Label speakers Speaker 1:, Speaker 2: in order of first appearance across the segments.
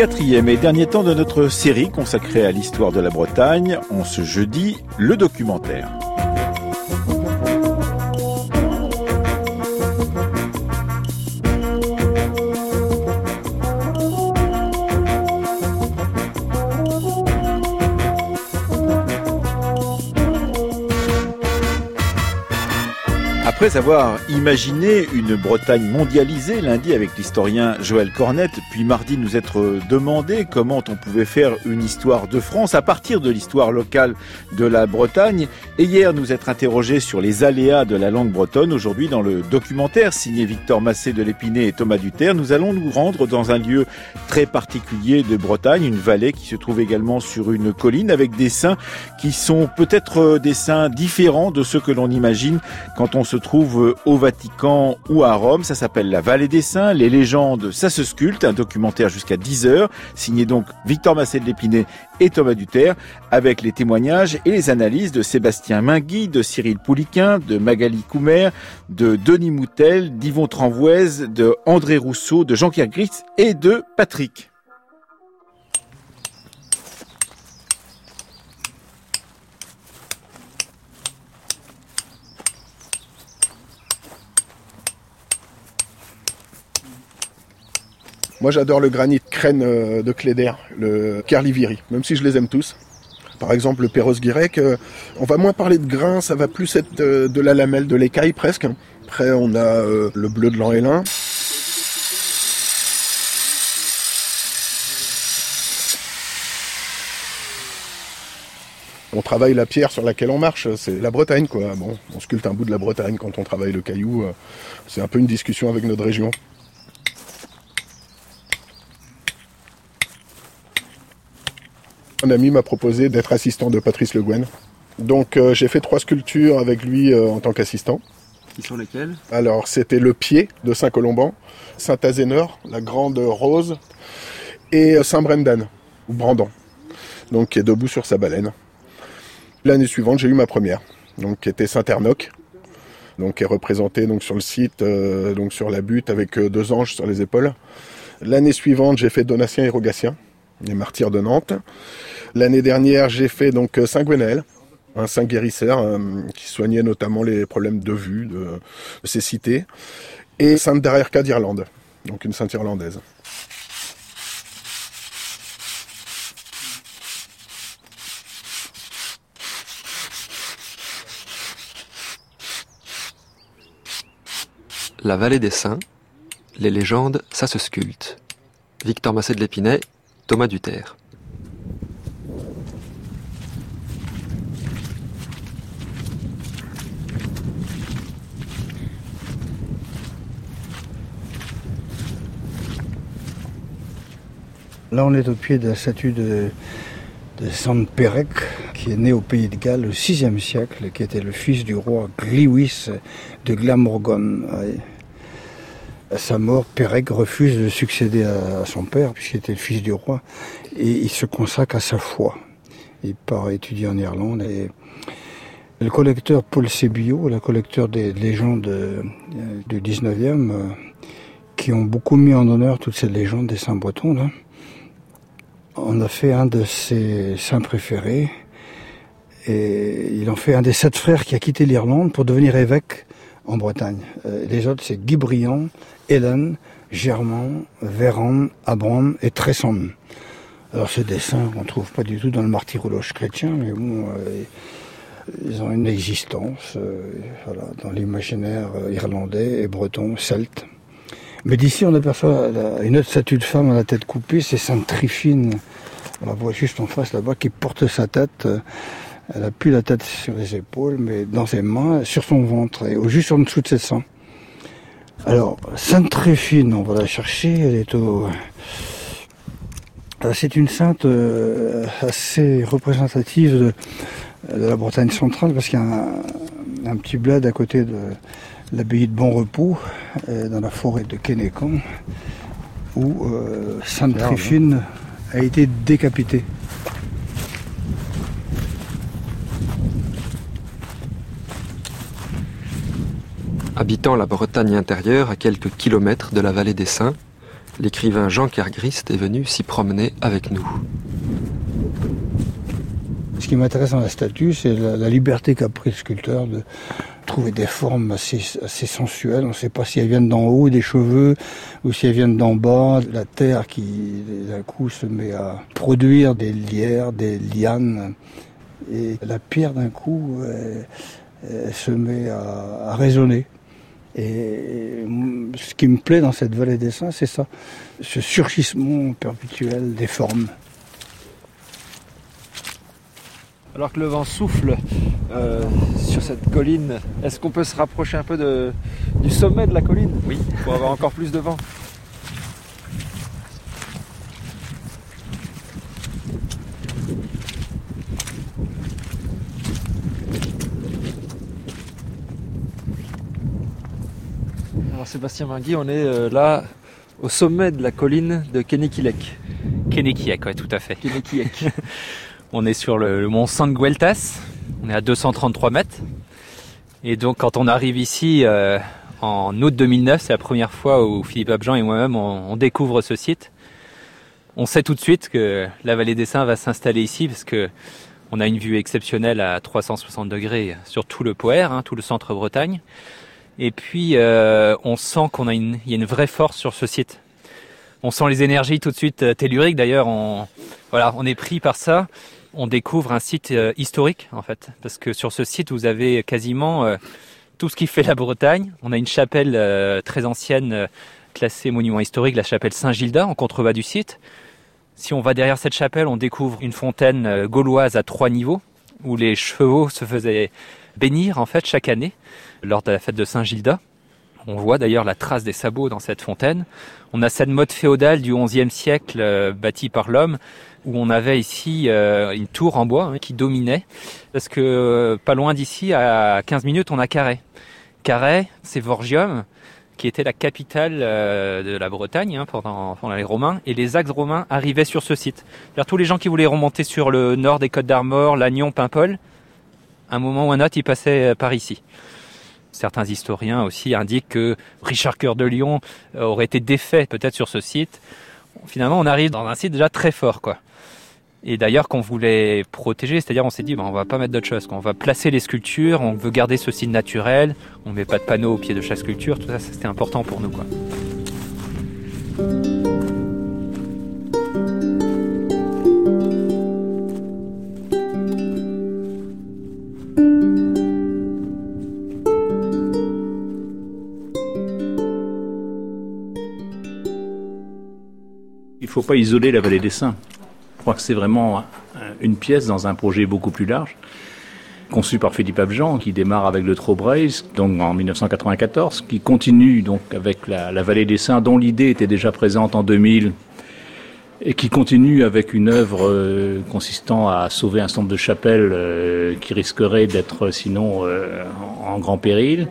Speaker 1: Quatrième et dernier temps de notre série consacrée à l'histoire de la Bretagne, en ce jeudi, le documentaire. Après avoir imaginé une Bretagne mondialisée lundi avec l'historien Joël Cornette, puis mardi nous être demandé comment on pouvait faire une histoire de France à partir de l'histoire locale de la Bretagne, et hier nous être interrogé sur les aléas de la langue bretonne, aujourd'hui dans le documentaire signé Victor Massé de l'Épinay et Thomas Duterre, nous allons nous rendre dans un lieu très particulier de Bretagne, une vallée qui se trouve également sur une colline avec des saints qui sont peut-être des saints différents de ceux que l'on imagine quand on se trouve trouve au Vatican ou à Rome. Ça s'appelle La Vallée des Saints. Les légendes, ça se sculpte. Un documentaire jusqu'à 10 heures, signé donc Victor Massé de l'Épinay et Thomas Duterre, avec les témoignages et les analyses de Sébastien De Cyril Pouliquin, de Magali Coumer, de Denis Moutel, d'Yvon Tranvoise, de André Rousseau, de Jean-Pierre Gris et de Patrick.
Speaker 2: Moi, j'adore le granit crène euh, de Cléder, le Carliviri, même si je les aime tous. Par exemple, le Perros Guirec, euh, on va moins parler de grain, ça va plus être euh, de, la lamelle, de l'écaille presque. Après, on a le bleu de l'Anhélin. On travaille la pierre sur laquelle on marche, c'est la Bretagne quoi. On sculpte un bout de la Bretagne quand on travaille le caillou. C'est un peu une discussion avec notre région. Un ami m'a proposé d'être assistant de Patrice Le Guen. Donc euh, j'ai fait trois sculptures avec lui euh, en tant qu'assistant.
Speaker 3: Qui sont lesquelles?
Speaker 2: Alors c'était le pied de Saint-Colomban, Saint-Azéneur, la grande rose, et euh, Saint-Brendan, ou Brandon, donc qui est debout sur sa baleine. L'année suivante, j'ai eu ma première, donc qui était Saint-Ernoc, donc qui est représenté donc sur le site, donc sur la butte avec deux anges sur les épaules. L'année suivante, j'ai fait Donatien et Rogatien, les martyrs de Nantes. L'année dernière, j'ai fait donc euh, Saint-Gwenaël, un saint guérisseur euh, qui soignait notamment les problèmes de vue de, ces cités, et Sainte Darerka d'Irlande, donc une sainte irlandaise.
Speaker 4: La vallée des saints, les légendes, ça se sculpte. Victor Massé de l'Épinay, Thomas Duterre.
Speaker 5: Là, on est au pied de la statue de, de qui est né au pays de Galles au VIe siècle, qui était le fils du roi Gliwis de Glamorgan. À sa mort, Pérec refuse de succéder à, son père, puisqu'il était le fils du roi, et il se consacre à sa foi. Il part étudier en Irlande et le collecteur Paul Sébillot, le collecteur des légendes euh, du 19e, euh, qui ont beaucoup mis en honneur toutes ces légendes des saints bretons, là, a fait un de ses saints préférés. Et il en fait un des sept frères qui a quitté l'Irlande pour devenir évêque en Bretagne. Euh, les autres, c'est Guy Briand, Hélène, Germain, Véran, Abram et Tresson. Alors ces dessins, on ne trouve pas du tout dans le martyrologe chrétien, mais bon, euh, ils ont une existence euh, dans l'imaginaire irlandais et breton, celte. Mais d'ici, on aperçoit une autre statue de femme à la tête coupée, c'est Sainte Trifine. On la voit juste en face là-bas qui porte sa tête. Elle a plus la tête sur les épaules, mais dans ses mains, sur son ventre, et juste en dessous de ses seins. Alors, Sainte Tréfine, on va la chercher, elle est au... Euh, c'est une sainte euh, assez représentative de, la Bretagne centrale, parce qu'il y a un, un petit bled à côté de, l'abbaye de Bon Repos, euh, dans la forêt de Kennecan, où euh, Sainte Tréfine a été décapitée.
Speaker 4: Habitant la Bretagne intérieure à quelques kilomètres de la vallée des Saints, l'écrivain Jean Kergrist est venu s'y promener avec nous.
Speaker 5: Ce qui m'intéresse dans la statue, c'est la, liberté qu'a pris le sculpteur de trouver des formes assez, sensuelles. On ne sait pas si elles viennent d'en haut, des cheveux, ou si elles viennent d'en bas, la terre qui, d'un coup, se met à produire des lierres, des lianes. Et la pierre, d'un coup, elle, se met à, à résonner. Et ce qui me plaît dans cette vallée des saints, c'est ça, ce surgissement perpétuel des formes.
Speaker 4: Alors que le vent souffle euh, sur cette colline, est-ce qu'on peut se rapprocher un peu de, du sommet de la colline?
Speaker 3: Oui.
Speaker 4: Pour avoir encore plus de vent Alors Sébastien Mingui, on est euh, là au sommet de la colline de Kenekiek.
Speaker 3: Kenekiek, oui, tout à fait. On est sur le, mont San Gueltas, on est à 233 mètres. Et donc quand on arrive ici euh, en août 2009, c'est la première fois où Philippe Abjean et moi-même on, découvre ce site. On sait tout de suite que la vallée des Saints va s'installer ici parce que on a une vue exceptionnelle à 360 degrés sur tout le Poer, hein, tout le centre Bretagne. Et puis euh, on sent qu'on a une, y a une vraie force sur ce site. On sent les énergies tout de suite euh, telluriques. D'ailleurs, on, voilà, on est pris par ça on découvre un site euh, historique en fait, parce que sur ce site vous avez quasiment tout ce qui fait la Bretagne. On a une chapelle très ancienne classée monument historique, la chapelle Saint-Gilda en contrebas du site. Si on va derrière cette chapelle, on découvre une fontaine gauloise à trois niveaux où les chevaux se faisaient bénir en fait chaque année lors de la fête de Saint-Gilda. On voit d'ailleurs la trace des sabots dans cette fontaine. On a cette mode féodale du XIe siècle bâtie par l'homme où on avait ici euh, une tour en bois hein, qui dominait, parce que euh, pas loin d'ici, à 15 minutes, on a Carhaix. Carhaix, c'est Vorgium, qui était la capitale euh, de la Bretagne hein, pendant, les Romains, et les axes romains arrivaient sur ce site. Tous les gens qui voulaient remonter sur le nord des Côtes d'Armor, Lannion, Paimpol, un moment ou un autre, ils passaient par ici. Certains historiens aussi indiquent que Richard Cœur de Lion aurait été défait peut-être sur ce site. Finalement, on arrive dans un site déjà très fort, quoi et d'ailleurs qu'on voulait protéger, c'est-à-dire on s'est dit ben, on va pas mettre d'autre chose, qu'on va placer les sculptures, on veut garder ce site naturel, on met pas de panneaux au pied de chaque sculpture, tout ça c'était important pour nous quoi.
Speaker 6: Ne faut pas isoler la vallée des Saints. Je crois que c'est vraiment une pièce dans un projet beaucoup plus large, conçu par Philippe Abjean, qui démarre avec le Trobraise, donc en 1994, qui continue donc avec la, Vallée des Saints, dont l'idée était déjà présente en 2000, et qui continue avec une œuvre euh, consistant à sauver un centre de chapelle euh, qui risquerait d'être sinon euh, en grand péril,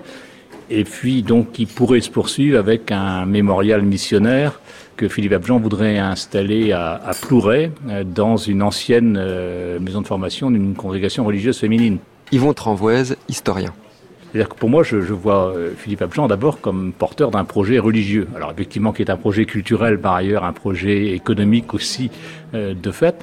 Speaker 6: et puis donc qui pourrait se poursuivre avec un mémorial missionnaire que Philippe Abjean voudrait installer à, à Plouray, euh, dans une ancienne euh, maison de formation d'une congrégation religieuse féminine.
Speaker 4: Yvon Tranvoise, historien.
Speaker 6: C'est-à-dire que pour moi, je, vois euh, Philippe Abjean d'abord comme porteur d'un projet religieux. Alors effectivement, qui est un projet culturel par ailleurs, un projet économique aussi de fait.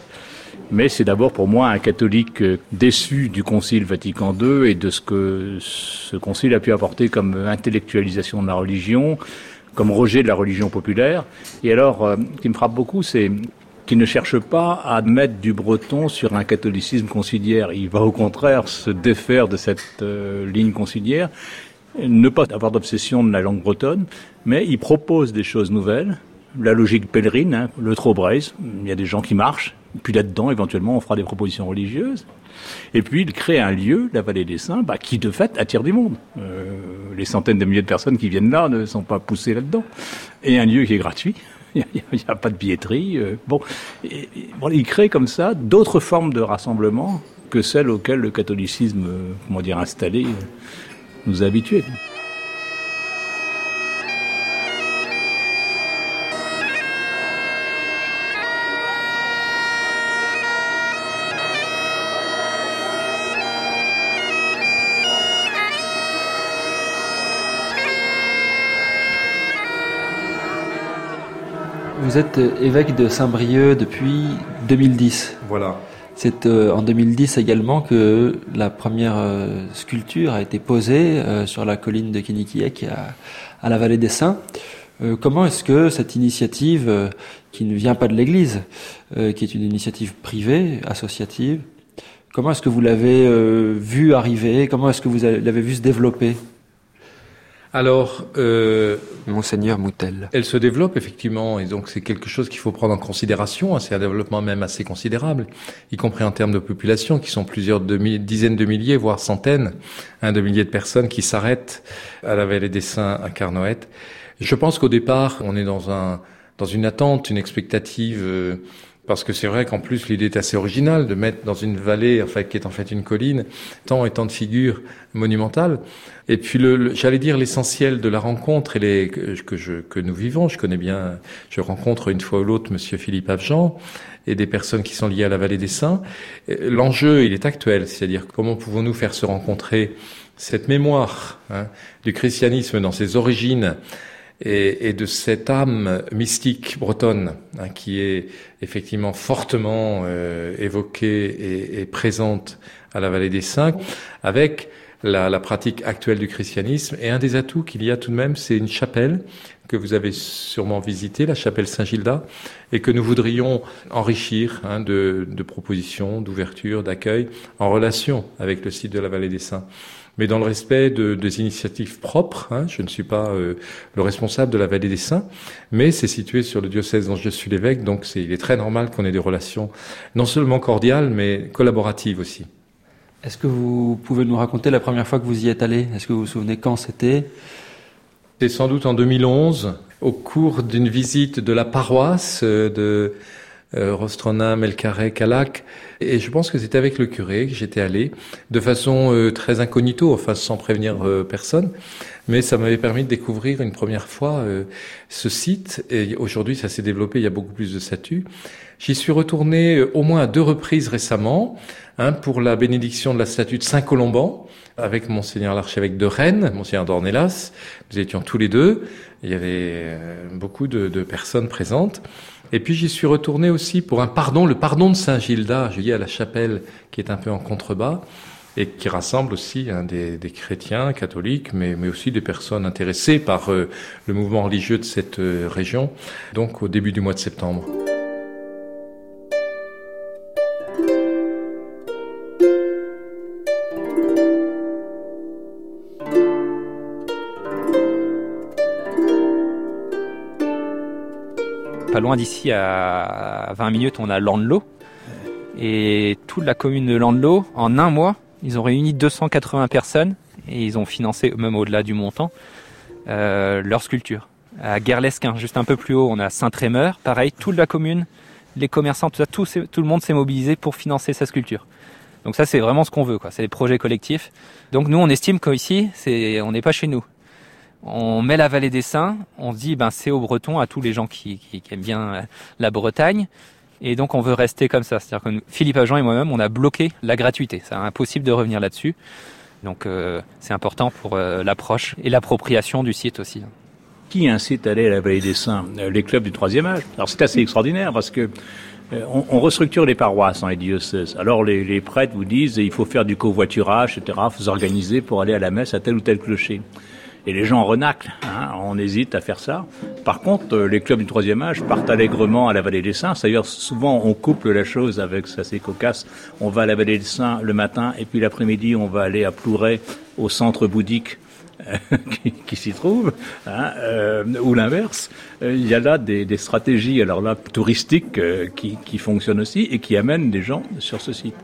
Speaker 6: Mais c'est d'abord pour moi un catholique déçu du Concile Vatican II et de ce que ce Concile a pu apporter comme intellectualisation de la religion, comme rejet de la religion populaire. Et alors, euh, ce qui me frappe beaucoup, c'est qu'il ne cherche pas à mettre du breton sur un catholicisme conciliaire. Il va au contraire se défaire de cette euh, ligne conciliaire, ne pas avoir d'obsession de la langue bretonne, mais il propose des choses nouvelles. La logique pèlerine, hein, le trobraise, il y a des gens qui marchent, puis là-dedans, éventuellement, on fera des propositions religieuses. Et puis, il crée un lieu, la vallée des Saints, bah, qui de fait attire du monde. Euh, les centaines de milliers de personnes qui viennent là ne sont pas poussées là-dedans. Et un lieu qui est gratuit. Il n'y a, pas de billetterie. Euh, bon, il crée comme ça d'autres formes de rassemblement que celles auxquelles le catholicisme, euh, comment dire, installé, nous a habitués.
Speaker 4: Vous êtes évêque de Saint-Brieuc depuis 2010.
Speaker 7: Voilà.
Speaker 4: C'est euh, en 2010 également que la première euh, sculpture a été posée euh, sur la colline de Kinikiek à, à la vallée des Saints. comment est-ce que cette initiative, qui ne vient pas de l'Église, qui est une initiative privée, associative, comment est-ce que vous l'avez vu arriver? Comment est-ce que vous l'avez vu se développer?
Speaker 7: Alors, euh,
Speaker 4: Monseigneur Moutel.
Speaker 7: Elle se développe effectivement, et donc c'est quelque chose qu'il faut prendre en considération. Hein. C'est un développement même assez considérable, y compris en termes de population, qui sont plusieurs dizaines de milliers, voire centaines hein, de milliers de personnes qui s'arrêtent à la Vallée des Saints à Carnoët. Je pense qu'au départ, on est dans un dans une attente, une expectative. Euh, parce que c'est vrai qu'en plus l'idée est assez originale de mettre dans une vallée, enfin qui est en fait une colline, tant et tant de figures monumentales. Et puis le, j'allais dire l'essentiel de la rencontre et les, que, je, que nous vivons. Je connais bien, je rencontre une fois ou l'autre Monsieur Philippe Avjean et des personnes qui sont liées à la vallée des Saints. L'enjeu, il est actuel, c'est-à-dire comment pouvons-nous faire se rencontrer cette mémoire hein, du christianisme dans ses origines et, et, de cette âme mystique bretonne hein, qui est effectivement fortement euh, évoquée et, et, présente à la vallée des Saints, avec la, la, pratique actuelle du christianisme. Et un des atouts qu'il y a tout de même, c'est une chapelle que vous avez sûrement visitée, la chapelle Saint-Gilda, et que nous voudrions enrichir hein, de, de propositions, d'ouverture, d'accueil, en relation avec le site de la vallée des Saints mais dans le respect de, des initiatives propres. Hein. Je ne suis pas euh, le responsable de la vallée des Saints, mais c'est situé sur le diocèse dont je suis l'évêque, donc c'est, il est très normal qu'on ait des relations non seulement cordiales, mais collaboratives aussi.
Speaker 4: Est-ce que vous pouvez nous raconter la première fois que vous y êtes allé? Est-ce que vous vous souvenez quand c'était?
Speaker 7: C'est sans doute en 2011, au cours d'une visite de la paroisse euh, de euh, Rostrona, Melcarré, Calac. Et je pense que c'était avec le curé que j'étais allé, de façon euh, très incognito, enfin sans prévenir euh, personne. Mais ça m'avait permis de découvrir une première fois ce site. Et aujourd'hui, ça s'est développé, il y a beaucoup plus de statues. J'y suis retourné au moins à deux reprises récemment, hein, pour la bénédiction de la statue de Saint-Colomban, avec monseigneur l'archevêque de Rennes, monseigneur d'Ornelas. Nous étions tous les deux. Il y avait beaucoup de, de personnes présentes. Et puis j'y suis retourné aussi pour un pardon, le pardon de Saint-Gilda, je dis à la chapelle qui est un peu en contrebas et qui rassemble aussi hein, des, des, chrétiens catholiques, mais, mais, aussi des personnes intéressées par euh, le mouvement religieux de cette euh, région, donc au début du mois de septembre.
Speaker 3: Loin d'ici, à 20 minutes, on a Landlo. Et toute la commune de Landlo, en un mois, ils ont réuni 280 personnes et ils ont financé, même au-delà du montant, euh, leur sculpture. À Guerlesquin, juste un peu plus haut, on a Saint-Trémeur. Pareil, toute la commune, les commerçants, tout, ça, tout, tout le monde s'est mobilisé pour financer sa sculpture. Donc ça, c'est vraiment ce qu'on veut, quoi. C'est des projets collectifs. Donc nous, on estime qu'ici, c'est, on n'est pas chez nous on met la vallée des Saints, on dit ben c'est au breton à tous les gens qui, aiment bien euh, la Bretagne. Et donc on veut rester comme ça. C'est-à-dire que Philippe Agent et moi-même, on a bloqué la gratuité. C'est impossible de revenir là-dessus. Donc euh, c'est important pour euh, l'approche et l'appropriation du site aussi.
Speaker 6: Qui incite à aller à la vallée des Saints? Les clubs du troisième âge. Alors c'est assez extraordinaire parce que on, restructure les paroisses dans les diocèses. Alors les, prêtres vous disent il faut faire du covoiturage, etc. Faut s'organiser pour aller à la messe à tel ou tel clocher. Et les gens renaclent, hein, on hésite à faire ça. Par contre, euh, les clubs du troisième âge partent allègrement à la vallée des Saints. D'ailleurs, souvent, on couple la chose avec, ça c'est cocasse, on va à la vallée des Saints le matin, et puis l'après-midi, on va aller à Plouray, au centre bouddhique euh, qui, qui s'y trouve, hein, euh, ou l'inverse. Euh, il y a là des, des, stratégies, alors là, touristiques qui, qui fonctionnent aussi et qui amènent des gens sur ce site.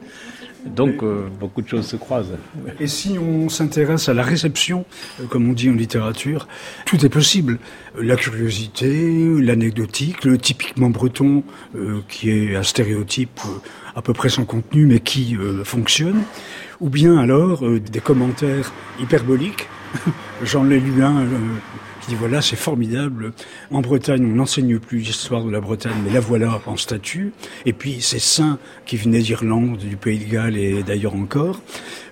Speaker 6: Donc euh, beaucoup de choses se croisent.
Speaker 5: Et si on s'intéresse à la réception, euh, comme on dit en littérature, tout est possible. La curiosité, l'anecdotique, le typiquement breton, euh, qui est un stéréotype à peu près sans contenu, mais qui fonctionne, ou bien alors des commentaires hyperboliques. J'en ai lu un qui dit voilà, c'est formidable. En Bretagne, on n'enseigne plus l'histoire de la Bretagne, mais la voilà en statut. Et puis ces saints qui venaient d'Irlande, du Pays de Galles et d'ailleurs encore,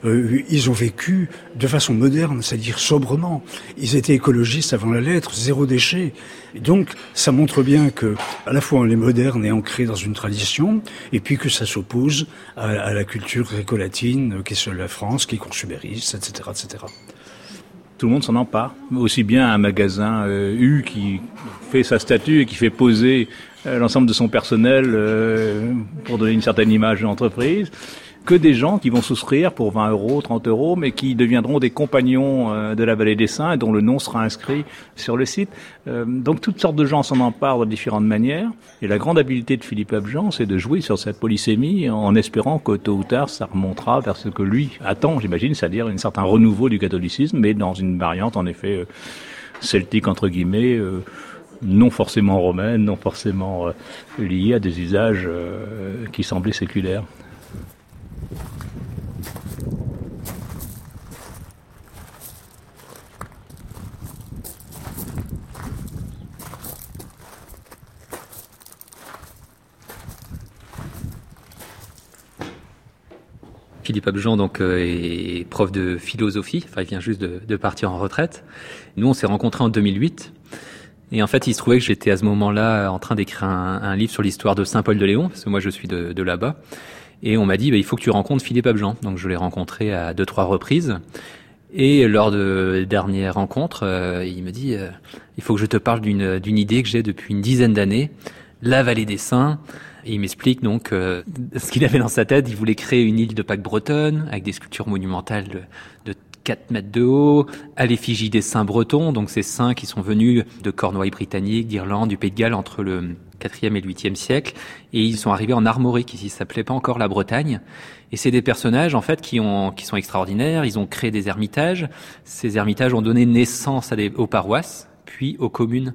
Speaker 5: euh, ils ont vécu de façon moderne, c'est-à-dire sobrement. Ils étaient écologistes avant la lettre, zéro déchet. Et donc, ça montre bien que, à la fois, on est moderne et ancré dans une tradition, et puis que ça s'oppose à, la culture gréco-latine, qui est celle de la France, qui est consumériste, etc., etc
Speaker 6: tout le monde s'en empare. Aussi bien un magasin euh, U qui fait sa statue et qui fait poser euh, l'ensemble de son personnel euh, pour donner une certaine image de l'entreprise, que des gens qui vont souscrire pour 20 euros, 30 euros, mais qui deviendront des compagnons euh, de la vallée des Saints dont le nom sera inscrit sur le site. Euh, donc toutes sortes de gens s'en emparent de différentes manières. Et la grande habileté de Philippe Abjean, c'est de jouer sur cette polysémie en espérant que tôt ou tard, ça remontera vers ce que lui attend, j'imagine, c'est-à-dire un certain renouveau du catholicisme, mais dans une variante, en effet, euh, celtique, entre guillemets, non forcément romaine, non forcément liée à des usages qui semblaient séculaires.
Speaker 3: Philippe Abjean donc euh, est prof de philosophie, enfin il vient juste de, partir en retraite. Nous on s'est rencontrés en 2008 et en fait il se trouvait que j'étais à ce moment-là en train d'écrire un, livre sur l'histoire de Saint Paul de Léon parce que moi je suis de là-bas et on m'a dit bah, il faut que tu rencontres Philippe Abjean. Donc je l'ai rencontré à deux trois reprises et lors de dernière rencontre euh, il me dit euh, il faut que je te parle d'une idée que j'ai depuis une dizaine d'années, la vallée des saints et il m'explique donc euh, ce qu'il avait dans sa tête. Il voulait créer une île de Pâques bretonne avec des sculptures monumentales de, de 4 mètres de haut, à l'effigie des saints bretons, donc ces saints qui sont venus de Cornouailles britannique, d'Irlande, du Pays de Galles entre le 4e et le 8e siècle, et ils sont arrivés en Armorique, qui ne s'appelait pas encore la Bretagne. Et c'est des personnages en fait qui ont qui sont extraordinaires. Ils ont créé des ermitages. Ces ermitages ont donné naissance à des, aux paroisses, puis aux communes.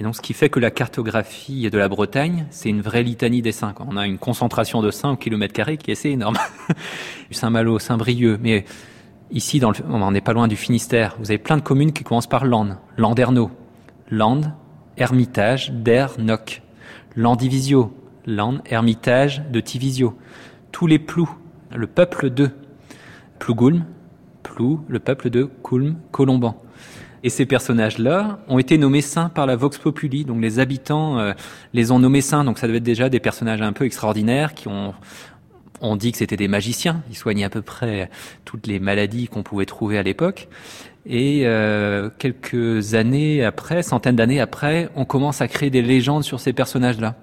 Speaker 3: Et donc, ce qui fait que la cartographie de la Bretagne, c'est une vraie litanie des saints. On a une concentration de saints au kilomètre carré qui est assez énorme. Saint-Malo, Saint-Brieuc, mais ici, dans le, on n'est pas loin du Finistère. Vous avez plein de communes qui commencent par Land, Landerneau, Land, Hermitage, Der, Noc, Landivisio, Land, Hermitage de Tivisio. Tous les plous, le peuple de Plougoulm, Plou, le peuple de Coulm, Colomban. Et ces personnages-là ont été nommés saints par la Vox Populi, donc les habitants euh, les ont nommés saints. Donc ça devait être déjà des personnages un peu extraordinaires qui ont on dit que c'était des magiciens, ils soignaient à peu près toutes les maladies qu'on pouvait trouver à l'époque. Et euh, quelques années après, centaines d'années après, on commence à créer des légendes sur ces personnages-là.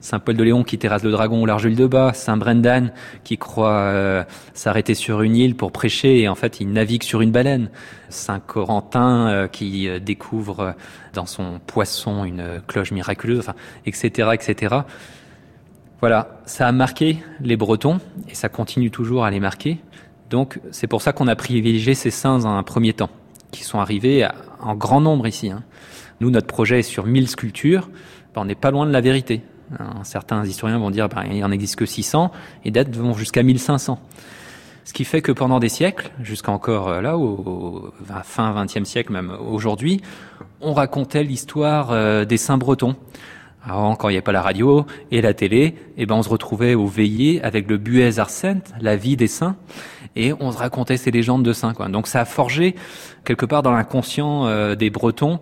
Speaker 3: Saint Paul de Léon qui terrasse le dragon au large de bas, Saint Brendan qui croit euh, s'arrêter sur une île pour prêcher et en fait il navigue sur une baleine, Saint Corentin euh, qui découvre dans son poisson une cloche miraculeuse, etc., etc. Voilà, ça a marqué les Bretons et ça continue toujours à les marquer. Donc c'est pour ça qu'on a privilégié ces saints dans un premier temps, qui sont arrivés en grand nombre ici. Hein. Nous, notre projet est sur 1000 sculptures. Ben, on n'est pas loin de la vérité. Hein, certains historiens vont dire ben, il en existe que 600 et dates vont jusqu'à 1500. Ce qui fait que pendant des siècles, jusqu'à encore euh, là, au, fin 20e siècle, même aujourd'hui, on racontait l'histoire euh, des saints bretons. Avant, quand il n'y avait pas la radio et la télé, eh ben on se retrouvait au veillées avec le Buez Arsène, la vie des saints, et on se racontait ces légendes de saints. Quoi. Donc ça a forgé quelque part dans l'inconscient euh, des Bretons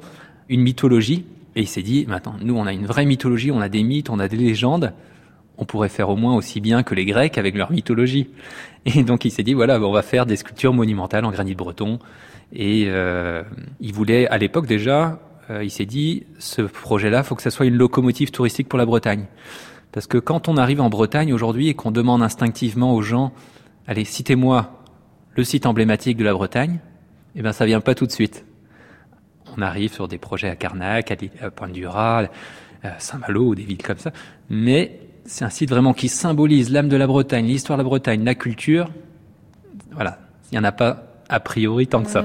Speaker 3: une mythologie et il s'est dit, maintenant, nous, on a une vraie mythologie, on a des mythes, on a des légendes. On pourrait faire au moins aussi bien que les Grecs avec leur mythologie. Et donc il s'est dit, voilà, on va faire des sculptures monumentales en granit breton. Et euh, il voulait, à l'époque déjà, euh, il s'est dit, ce projet-là, faut que ça soit une locomotive touristique pour la Bretagne. Parce que quand on arrive en Bretagne aujourd'hui et qu'on demande instinctivement aux gens, allez, citez-moi le site emblématique de la Bretagne, eh ben ça vient pas tout de suite on arrive sur des projets à Carnac, à Pointe-du-Rat, Saint-Malo ou des villes comme ça. Mais c'est un site vraiment qui symbolise l'âme de la Bretagne, l'histoire de la Bretagne, la culture. Voilà, il n'y en a pas a priori tant que ça.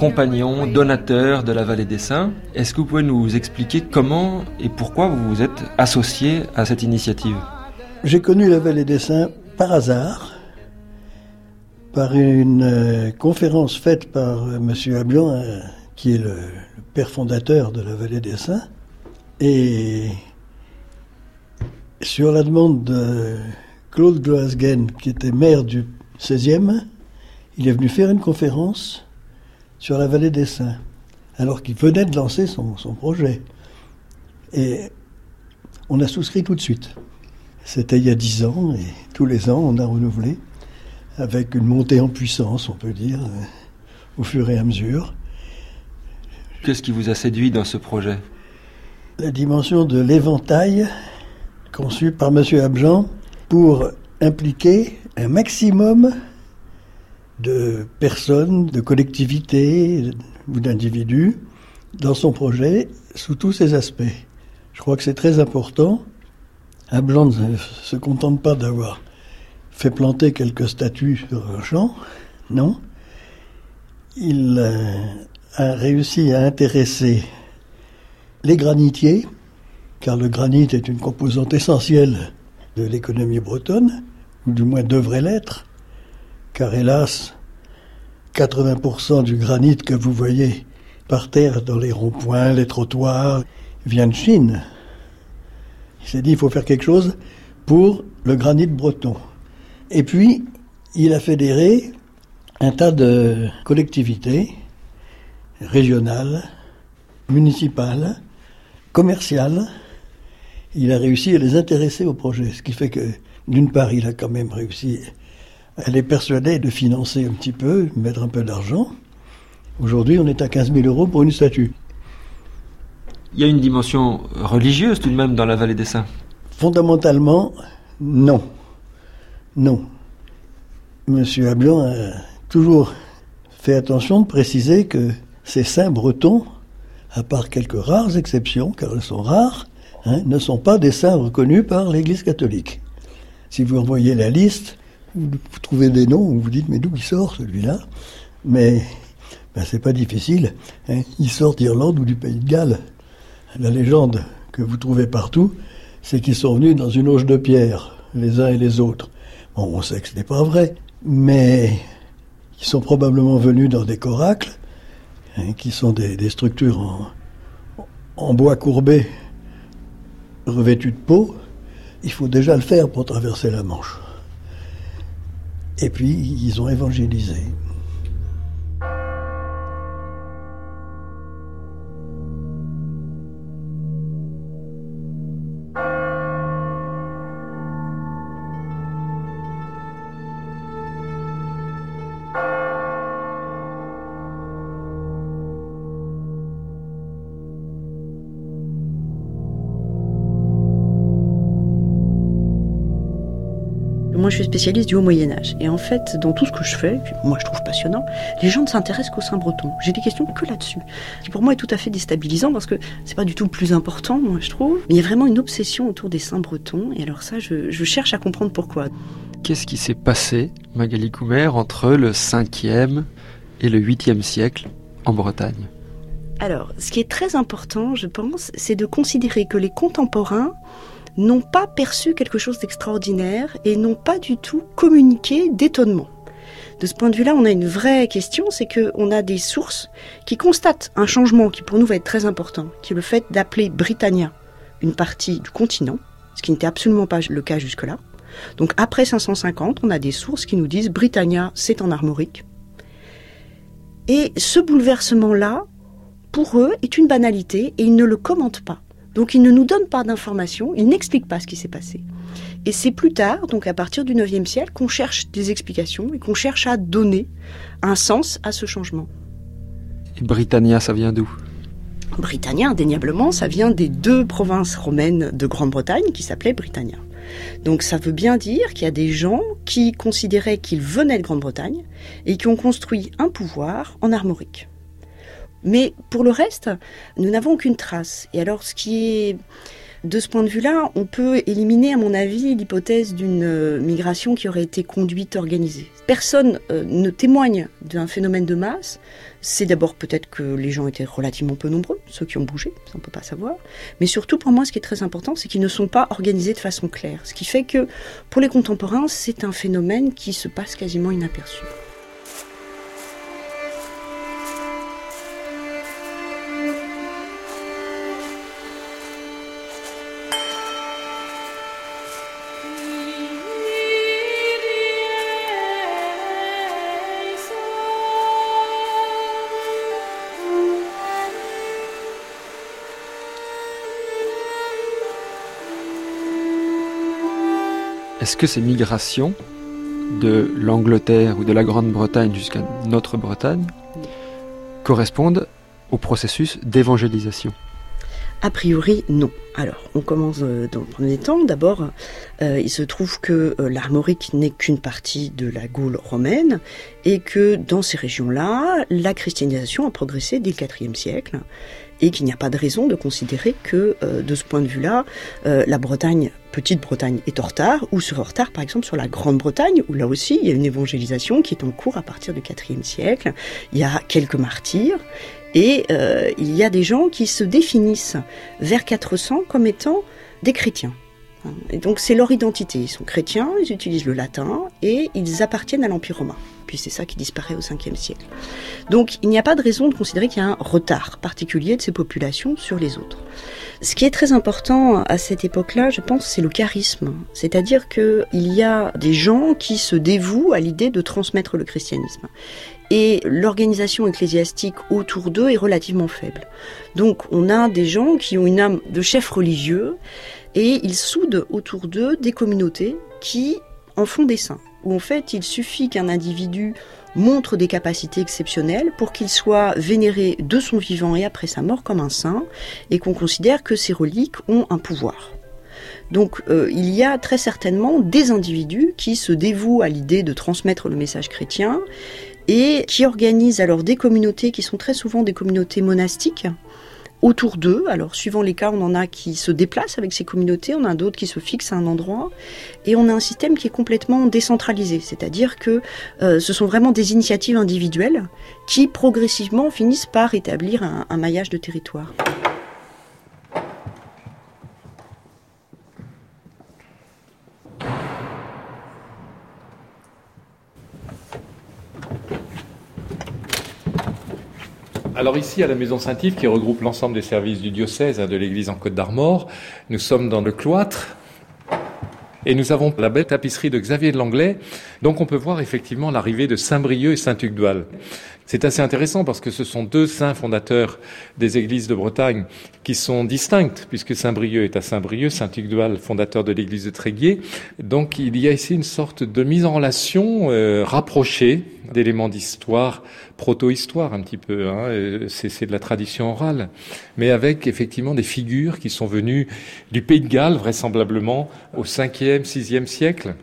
Speaker 4: compagnon, donateur de la Vallée des Saints. Est-ce que vous pouvez nous expliquer comment et pourquoi vous vous êtes associé à cette initiative?
Speaker 8: J'ai connu la Vallée des Saints par hasard, par une euh, conférence faite par euh, Monsieur Ablian, euh, qui est le, le père fondateur de la Vallée des Saints, et sur la demande de Claude Gloasgen, qui était maire du 16e, il est venu faire une conférence sur la Vallée des Saints, alors qu'il venait de lancer son, son projet. Et on a souscrit tout de suite. C'était il y a dix ans et tous les ans on a renouvelé avec une montée en puissance, on peut dire, euh, au fur et à mesure.
Speaker 4: Qu'est-ce qui vous a séduit dans ce projet?
Speaker 8: La dimension de l'éventail conçu par M. Abjan pour impliquer un maximum de personnes, de collectivités ou d'individus dans son projet sous tous ses aspects. Je crois que c'est très important. Ablan ne se contente pas d'avoir fait planter quelques statues sur un champ, non. Il euh, a réussi à intéresser les granitiers, car le granit est une composante essentielle de l'économie bretonne, ou du moins devrait l'être, car hélas, 80% du granit que vous voyez par terre dans les ronds-points, les trottoirs, vient de Chine. Il s'est dit, il faut faire quelque chose pour le granit breton. Et puis, il a fédéré un tas de collectivités régionales, municipales, commerciales. Il a réussi à les intéresser au projet, ce qui fait que, d'une part, il a quand même réussi à les persuader de financer un petit peu, mettre un peu d'argent. Aujourd'hui, on est à 15 000 euros pour une statue.
Speaker 4: Il y a une dimension religieuse tout de même dans la vallée des Saints.
Speaker 8: Fondamentalement, non. Non. Monsieur Ablion a toujours fait attention de préciser que ces saints bretons, à part quelques rares exceptions, car elles sont rares, hein, ne sont pas des saints reconnus par l'Église catholique. Si vous envoyez la liste, vous trouvez des noms, vous vous dites mais d'où il sort celui-là? Mais ben, c'est pas difficile. Hein. Il sort d'Irlande ou du Pays de Galles. La légende que vous trouvez partout, c'est qu'ils sont venus dans une auge de pierre, les uns et les autres. Bon, on sait que ce n'est pas vrai, mais ils sont probablement venus dans des coracles, hein, qui sont des, structures en, en, bois courbé, revêtues de peau. Il faut déjà le faire pour traverser la Manche. Et puis, ils ont évangélisé.
Speaker 9: Spécialiste du haut Moyen Âge. Et en fait, dans tout ce que je fais, moi je trouve passionnant, les gens ne s'intéressent qu'au Saint-Breton. J'ai des questions que là-dessus, qui pour moi est tout à fait déstabilisant parce que c'est pas du tout le plus important, moi je trouve. Mais il y a vraiment une obsession autour des Saint-Bretons. Et alors ça, je, je cherche à comprendre pourquoi.
Speaker 4: Qu'est-ce qui s'est passé, Magali Coumer, entre le 5e et le 8e siècle en Bretagne?
Speaker 9: Alors, ce qui est très important, je pense, c'est de considérer que les contemporains n'ont pas perçu quelque chose d'extraordinaire et n'ont pas du tout communiqué d'étonnement. De ce point de vue-là, on a une vraie question, c'est qu'on a des sources qui constatent un changement qui pour nous va être très important, qui est le fait d'appeler Britannia une partie du continent, ce qui n'était absolument pas le cas jusque-là. Donc après 550, on a des sources qui nous disent Britannia, c'est en armorique. Et ce bouleversement-là, pour eux, est une banalité et ils ne le commentent pas. Donc il ne nous donne pas d'informations, il n'explique pas ce qui s'est passé. Et c'est plus tard, donc à partir du 9e siècle, qu'on cherche des explications et qu'on cherche à donner un sens à ce changement.
Speaker 4: Et Britannia, ça vient d'où?
Speaker 9: Britannia, indéniablement, ça vient des deux provinces romaines de Grande-Bretagne qui s'appelaient Britannia. Donc ça veut bien dire qu'il y a des gens qui considéraient qu'ils venaient de Grande-Bretagne et qui ont construit un pouvoir en armorique. Mais pour le reste, nous n'avons aucune trace. Et alors ce qui est de ce point de vue-là, on peut éliminer, à mon avis, l'hypothèse d'une euh, migration qui aurait été conduite, organisée. Personne euh, ne témoigne d'un phénomène de masse. C'est d'abord peut-être que les gens étaient relativement peu nombreux, ceux qui ont bougé, ça on ne peut pas savoir. Mais surtout, pour moi, ce qui est très important, c'est qu'ils ne sont pas organisés de façon claire. Ce qui fait que, pour les contemporains, c'est un phénomène qui se passe quasiment inaperçu.
Speaker 4: Est-ce que ces migrations de l'Angleterre ou de la Grande-Bretagne jusqu'à notre Bretagne correspondent au processus d'évangélisation?
Speaker 9: A priori, non. Alors, on commence euh, dans le premier temps. D'abord, euh, il se trouve que euh, l'armorique n'est qu'une partie de la Gaule romaine et que dans ces régions-là, la christianisation a progressé dès le IVe siècle et qu'il n'y a pas de raison de considérer que, de ce point de vue-là, la Bretagne, petite Bretagne, est en retard, ou serait en retard, par exemple, sur la Grande-Bretagne, où là aussi, il y a une évangélisation qui est en cours à partir du IVe siècle. Il y a quelques martyrs, et euh, il y a des gens qui se définissent vers 400 comme étant des chrétiens. Et donc c'est leur identité. Ils sont chrétiens, ils utilisent le latin et ils appartiennent à l'Empire romain. Puis c'est ça qui disparaît au 5e siècle. Donc il n'y a pas de raison de considérer qu'il y a un retard particulier de ces populations sur les autres. Ce qui est très important à cette époque-là, je pense, c'est le charisme. C'est-à-dire qu'il y a des gens qui se dévouent à l'idée de transmettre le christianisme. Et l'organisation ecclésiastique autour d'eux est relativement faible. Donc on a des gens qui ont une âme de chef religieux et ils soudent autour d'eux des communautés qui en font des saints. Où en fait il suffit qu'un individu montre des capacités exceptionnelles pour qu'il soit vénéré de son vivant et après sa mort comme un saint et qu'on considère que ces reliques ont un pouvoir. Donc euh, il y a très certainement des individus qui se dévouent à l'idée de transmettre le message chrétien et qui organisent alors des communautés qui sont très souvent des communautés monastiques autour d'eux. Alors, suivant les cas, on en a qui se déplacent avec ces communautés, on a d'autres qui se fixent à un endroit, et on a un système qui est complètement décentralisé. C'est-à-dire que euh, ce sont vraiment des initiatives individuelles qui progressivement finissent par établir un, un maillage de territoire.
Speaker 7: Alors ici, à la Maison Saint-Yves, qui regroupe l'ensemble des services du diocèse de l'église en Côte d'Armor, nous sommes dans le cloître. Et nous avons la belle tapisserie de Xavier de Langlais. Donc on peut voir effectivement l'arrivée de Saint-Brieuc et Saint-Tugdual. C'est assez intéressant parce que ce sont deux saints fondateurs des églises de Bretagne qui sont distinctes, puisque Saint-Brieuc est à Saint-Brieuc, Saint-Tugdual, fondateur de l'église de Tréguier. Donc il y a ici une sorte de mise en relation euh, rapprochée d'éléments d'histoire, proto-histoire un petit peu, hein, c'est de la tradition orale, mais avec effectivement des figures qui sont venues du Pays de Galles, vraisemblablement au 5e, 6e siècle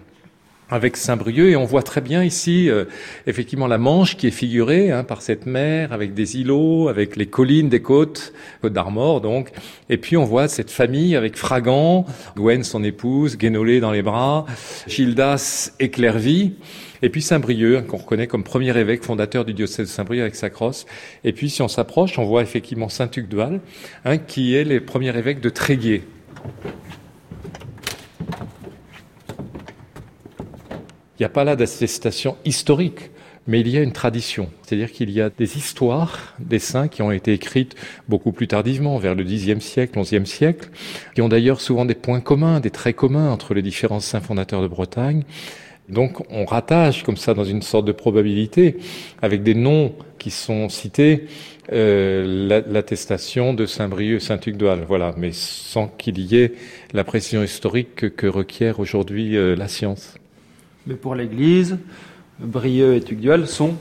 Speaker 7: avec Saint-Brieuc et on voit très bien ici euh, effectivement la Manche qui est figurée hein, par cette mer avec des îlots, avec les collines des côtes, côte d'Armor donc, et puis on voit cette famille avec Fragan, Gwen son épouse, Guénolé dans les bras, Gildas et et puis Saint-Brieuc qu'on reconnaît comme premier évêque fondateur du diocèse de Saint-Brieuc avec sa crosse, et puis si on s'approche on voit effectivement Saint-Tugdual hein, qui est le premier évêque de Tréguier. Il n'y a pas là d'attestation historique, mais il y a une tradition. C'est-à-dire qu'il y a des histoires des saints qui ont été écrites beaucoup plus tardivement, vers le Xe siècle, XIe siècle, qui ont d'ailleurs souvent des points communs, des traits communs entre les différents saints fondateurs de Bretagne. Donc on rattache comme ça dans une sorte de probabilité, avec des noms qui sont cités, euh, l'attestation de Saint-Brieuc, Saint-Tugdual, voilà, mais sans qu'il y ait la précision historique que, requiert aujourd'hui euh, la science.
Speaker 4: Mais pour l'Église, Brieux et Tugdual sont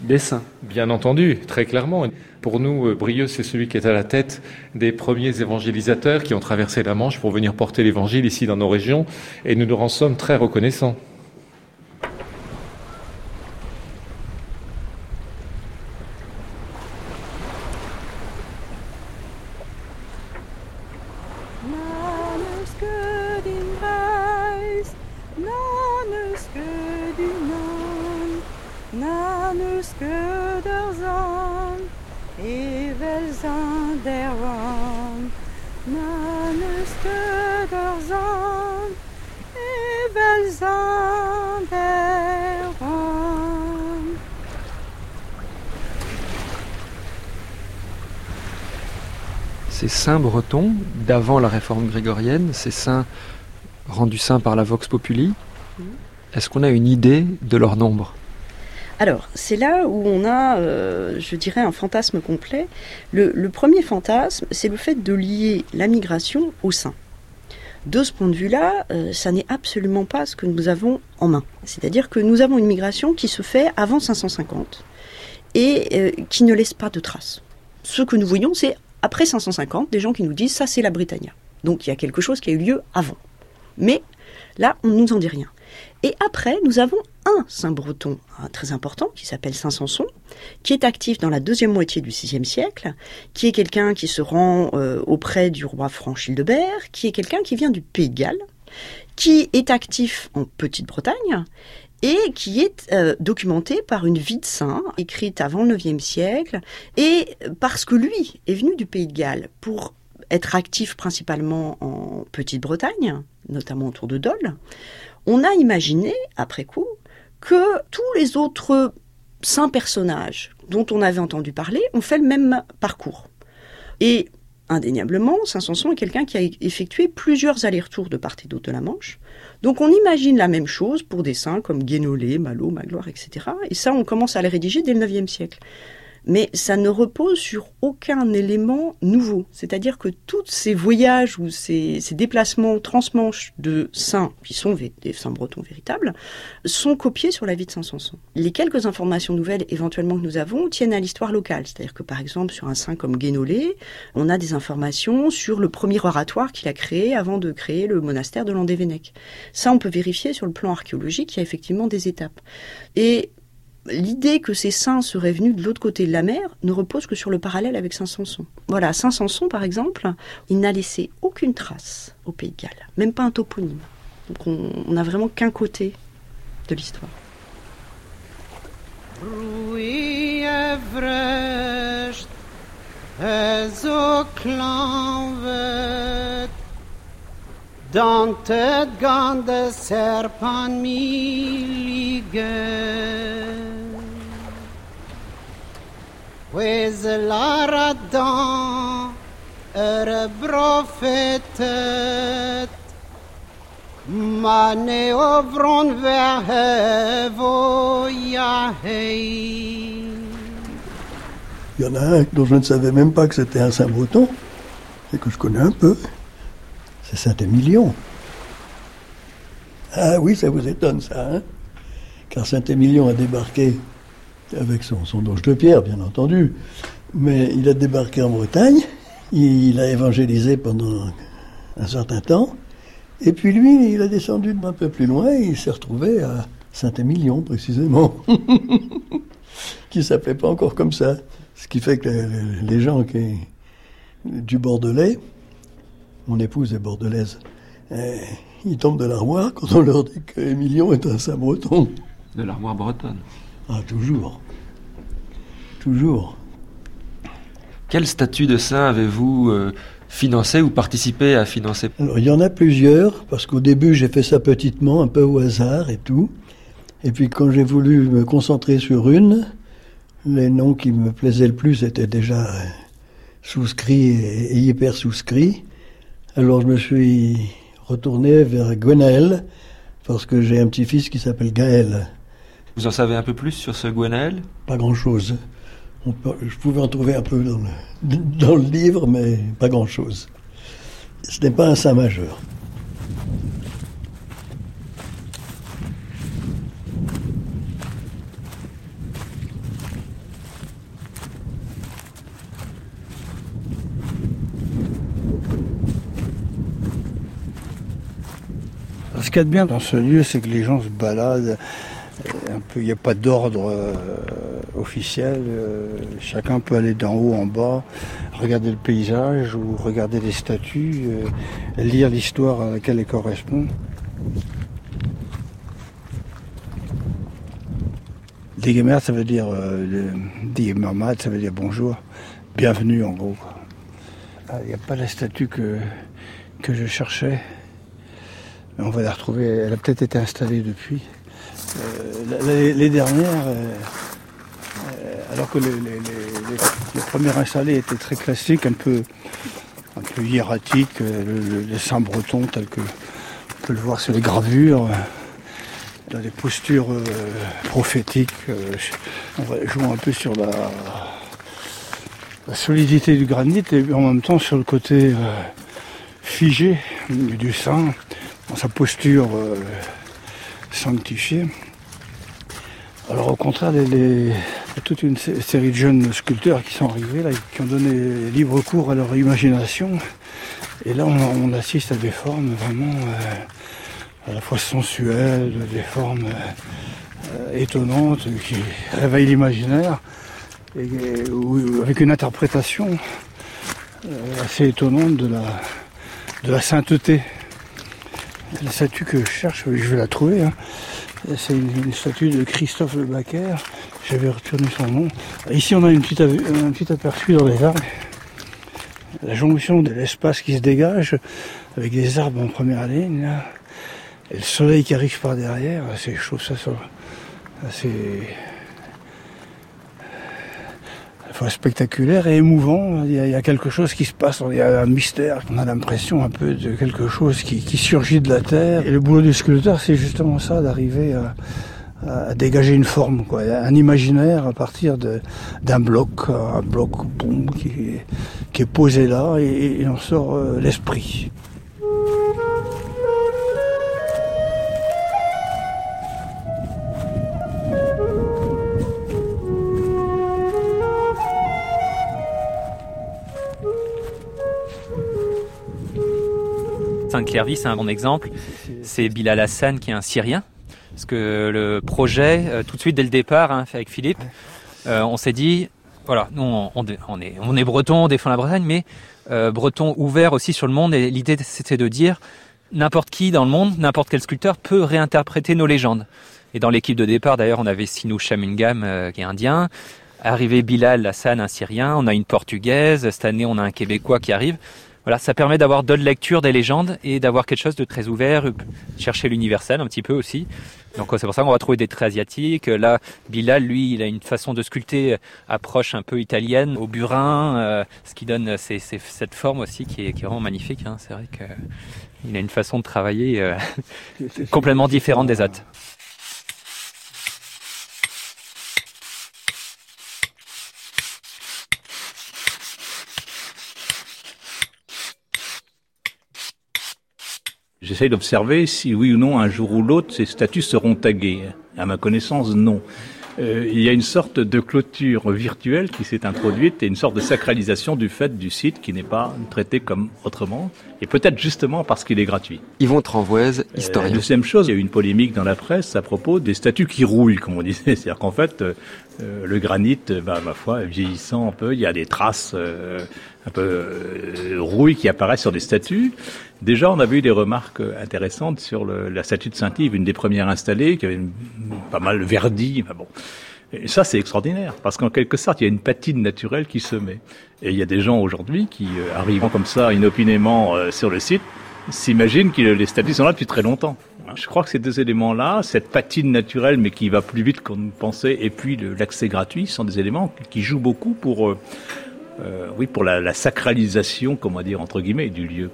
Speaker 4: des saints.
Speaker 7: Bien entendu, très clairement. Pour nous, euh, Brieux, c'est celui qui est à la tête des premiers évangélisateurs qui ont traversé la Manche pour venir porter l'évangile ici dans nos régions, et nous nous en sommes très reconnaissants.
Speaker 4: Saints bretons d'avant la réforme grégorienne, ces saints rendus saints par la Vox Populi, est-ce qu'on a une idée de leur nombre?
Speaker 9: Alors, c'est là où on a, euh, je dirais, un fantasme complet. Le, premier fantasme, c'est le fait de lier la migration au saint. De ce point de vue-là, euh, ça n'est absolument pas ce que nous avons en main. C'est-à-dire que nous avons une migration qui se fait avant 550 et euh, qui ne laisse pas de traces. Ce que nous voyons, c'est après 550, des gens qui nous disent ça c'est la Britannia. Donc il y a quelque chose qui a eu lieu avant. Mais là, on ne nous en dit rien. Et après, nous avons un saint breton très important qui s'appelle Saint Samson, qui est actif dans la deuxième moitié du VIe siècle, qui est quelqu'un qui se rend euh, auprès du roi Franc-Childebert, qui est quelqu'un qui vient du Pays de Galles, qui est actif en Petite-Bretagne et qui est euh, documenté par une vie de saint écrite avant le IXe siècle, et parce que lui est venu du Pays de Galles pour être actif principalement en Petite-Bretagne, notamment autour de Dole, on a imaginé, après coup, que tous les autres saints personnages dont on avait entendu parler ont fait le même parcours. Et indéniablement, Saint Samson est quelqu'un qui a effectué plusieurs allers-retours de part et d'autre de la Manche. Donc on imagine la même chose pour des saints comme Guénolé, Malo, Magloire, etc. Et ça, on commence à le rédiger dès le IXe siècle. Mais ça ne repose sur aucun élément nouveau. C'est-à-dire que tous ces voyages ou ces, déplacements transmanches de saints, qui sont des saints bretons véritables, sont copiés sur la vie de Saint Samson. Les quelques informations nouvelles éventuellement que nous avons tiennent à l'histoire locale. C'est-à-dire que par exemple sur un saint comme Guénolé, on a des informations sur le premier oratoire qu'il a créé avant de créer le monastère de Landévennec. Ça, on peut vérifier sur le plan archéologique, il y a effectivement des étapes. Et l'idée que ces saints seraient venus de l'autre côté de la mer ne repose que sur le parallèle avec Saint Samson. Voilà, Saint Samson, par exemple, il n'a laissé aucune trace au Pays de Galles, même pas un toponyme. Donc on n'a vraiment qu'un côté de l'histoire.
Speaker 10: Er verhevo ya hei
Speaker 8: Il y en a un dont je ne savais même pas que c'était un Saint-Breton, et que je connais un peu. C'est Saint-Émilion. Ah oui, ça vous étonne ça, hein? Car Saint-Émilion a débarqué avec son, son doge de pierre, bien entendu, mais il a débarqué en Bretagne, il a évangélisé pendant un certain temps, et puis lui, il a descendu un peu plus loin, il s'est retrouvé à Saint-Émilion, précisément, qui s'appelait pas encore comme ça. Ce qui fait que les- les gens qui, du Bordelais, mon épouse est bordelaise, euh, ils tombent de l'armoire quand on leur dit qu'Émilion est un Saint-Breton.
Speaker 4: De l'armoire bretonne.
Speaker 8: Ah, toujours. Toujours.
Speaker 4: Quel statut de saint avez-vous euh, financé ou participé à financer?
Speaker 8: Alors, il y en a plusieurs, parce qu'au début, j'ai fait ça petitement, un peu au hasard et tout. Et puis, quand j'ai voulu me concentrer sur une, les noms qui me plaisaient le plus étaient déjà euh, souscrits et, et hyper souscrits. Alors, je me suis retourné vers Gwenaël, parce que j'ai un petit-fils qui s'appelle Gaël.
Speaker 4: Vous en savez un peu plus sur ce Gwenaël
Speaker 8: Pas grand-chose. Je pouvais en trouver un peu dans le, dans le livre, mais pas grand-chose. Ce n'est pas un saint majeur.
Speaker 5: Ce qu'il y a de bien dans ce lieu, c'est que les gens se baladent il n'y a pas d'ordre euh, officiel. euh, chacun peut aller d'en haut en bas, regarder le paysage ou regarder les statues, euh, lire l'histoire à laquelle elle correspond. Digemer, ça veut dire euh, ça veut dire bonjour, bienvenue en gros. Ah, Il n'y a pas la statue que, que je cherchais. Mais on va la retrouver. Elle a peut-être été installée depuis. Euh, les, dernières, euh, euh, alors que les, premières installées étaient très classiques, un peu, un hiératiques, le, le- les saints bretons tels que on peut le voir sur les gravures, dans les postures prophétiques. euh, on un peu sur la, solidité du granit et en même temps sur le côté figé du saint, dans sa posture sanctifiée. Alors au contraire, il y a toute une sé- série de jeunes sculpteurs qui sont arrivés, là, qui ont donné libre cours à leur imagination. Et là, on, assiste à des formes vraiment euh, à la fois sensuelles, des formes euh, étonnantes qui réveillent l'imaginaire, avec une interprétation euh, assez étonnante de la, de la sainteté. La statue que je cherche, je vais la trouver. hein. C'est une, statue de Christophe Le Bacquer. J'avais retenu son nom. Ici, on a une petite, un petit aperçu dans les arbres. La jonction de l'espace qui se dégage avec des arbres en première ligne. là. Et le soleil qui arrive par derrière. Je trouve ça, ça assez fois spectaculaire et émouvant. Il y, a, quelque chose qui se passe, il y a un mystère. On a l'impression un peu de quelque chose qui, surgit de la terre. Et le boulot du sculpteur, c'est justement ça, d'arriver à, dégager une forme, quoi, un imaginaire à partir d'un bloc, un bloc boum, qui, est- qui est posé là et, et en sort euh, l'esprit.
Speaker 3: Sainte-Clairvy, c'est un bon exemple. C'est Bilal Hassan qui est un Syrien. Parce que le projet, euh, tout de suite dès le départ, hein, fait avec Philippe, euh, on s'est dit, voilà, nous on, on est, on est, on est breton, on défend la Bretagne, mais euh, breton ouvert aussi sur le monde. Et l'idée c'était de dire, n'importe qui dans le monde, n'importe quel sculpteur peut réinterpréter nos légendes. Et dans l'équipe de départ, d'ailleurs, on avait Sinou Chamungam, euh, qui est indien. Arrivé Bilal Hassan, un Syrien. On a une Portugaise. Cette année, on a un Québécois qui arrive. Voilà, ça permet d'avoir d'autres lectures des légendes et d'avoir quelque chose de très ouvert, euh, chercher l'universel un petit peu aussi. Donc euh, c'est pour ça qu'on va trouver des traits asiatiques. Euh, Là, Bilal, lui, il a une façon de sculpter approche un peu italienne, au burin, ce qui donne cette forme aussi qui est, vraiment magnifique. hein. C'est vrai que il a une façon de travailler complètement différente des autres.
Speaker 6: J'essaye d'observer si oui ou non, un jour ou l'autre, ces statues seront taguées. À ma connaissance, non. Euh, il y a une sorte de clôture virtuelle qui s'est introduite et une sorte de sacralisation du fait du site qui n'est pas traité comme autrement, et peut-être justement parce qu'il est gratuit.
Speaker 11: Yvon Tranvoise,
Speaker 6: Euh,
Speaker 11: historien.
Speaker 6: la deuxième chose, il y a eu une polémique dans la presse à propos des statues qui rouillent, comme on disait. C'est-à-dire qu'en fait, euh, euh, le granit, euh, bah, ma foi, vieillissant un peu, il y a des traces euh, un peu euh, rouilles qui apparaissent sur des statues. Déjà, on avait eu des remarques euh, intéressantes sur le- la statue de Saint-Yves, une des premières installées, qui avait pas mal verdi. Enfin bon. Et ça, c'est extraordinaire, parce qu'en quelque sorte, il y a une patine naturelle qui se met. Et il y a des gens aujourd'hui qui, euh, arrivant comme ça inopinément euh, sur le site, s'imaginent que les statues sont là depuis très longtemps. Je crois que ces deux éléments-là, cette patine naturelle, mais qui va plus vite qu'on ne pensait, et puis l'accès gratuit, sont des éléments qui jouent beaucoup pour, euh, euh, oui, pour la, la sacralisation, comment dire, entre guillemets, du lieu.